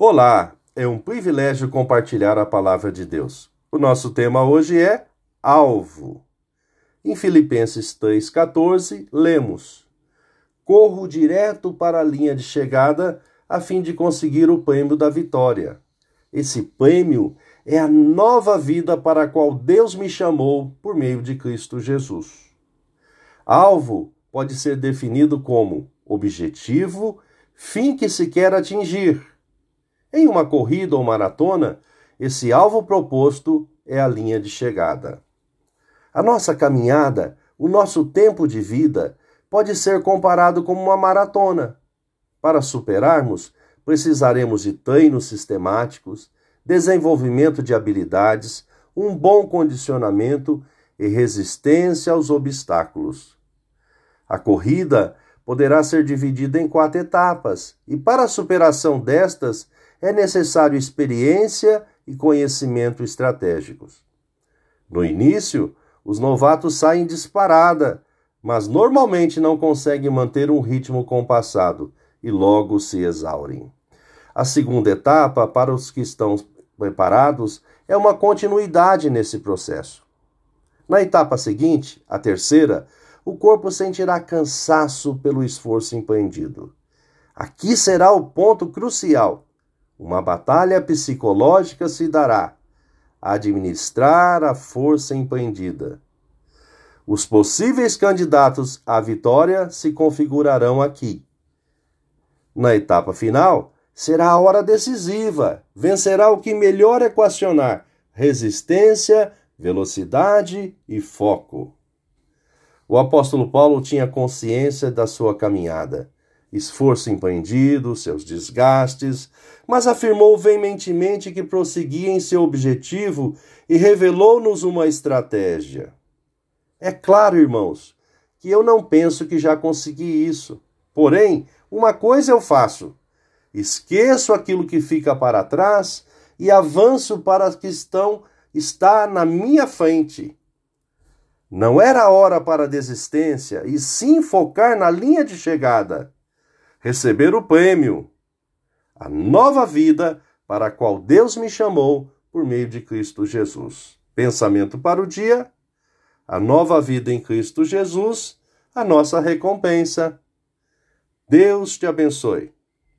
Olá, é um privilégio compartilhar a palavra de Deus. O nosso tema hoje é alvo. Em Filipenses 3,14, lemos: Corro direto para a linha de chegada a fim de conseguir o prêmio da vitória. Esse prêmio é a nova vida para a qual Deus me chamou por meio de Cristo Jesus. Alvo pode ser definido como objetivo, fim que se quer atingir em uma corrida ou maratona, esse alvo proposto é a linha de chegada. A nossa caminhada, o nosso tempo de vida, pode ser comparado como uma maratona. Para superarmos, precisaremos de treinos sistemáticos, desenvolvimento de habilidades, um bom condicionamento e resistência aos obstáculos. A corrida poderá ser dividida em quatro etapas, e para a superação destas é necessário experiência e conhecimento estratégicos. No início, os novatos saem disparada, mas normalmente não conseguem manter um ritmo compassado e logo se exaurem. A segunda etapa, para os que estão preparados, é uma continuidade nesse processo. Na etapa seguinte, a terceira, o corpo sentirá cansaço pelo esforço empreendido. Aqui será o ponto crucial uma batalha psicológica se dará. Administrar a força empreendida. Os possíveis candidatos à vitória se configurarão aqui. Na etapa final, será a hora decisiva. Vencerá o que melhor equacionar resistência, velocidade e foco. O apóstolo Paulo tinha consciência da sua caminhada esforço empreendido, seus desgastes, mas afirmou veementemente que prosseguia em seu objetivo e revelou-nos uma estratégia. É claro, irmãos, que eu não penso que já consegui isso. Porém, uma coisa eu faço: esqueço aquilo que fica para trás e avanço para a que estão está na minha frente. Não era hora para desistência, e sim focar na linha de chegada receber o prêmio, a nova vida para a qual Deus me chamou por meio de Cristo Jesus. Pensamento para o dia: a nova vida em Cristo Jesus, a nossa recompensa. Deus te abençoe.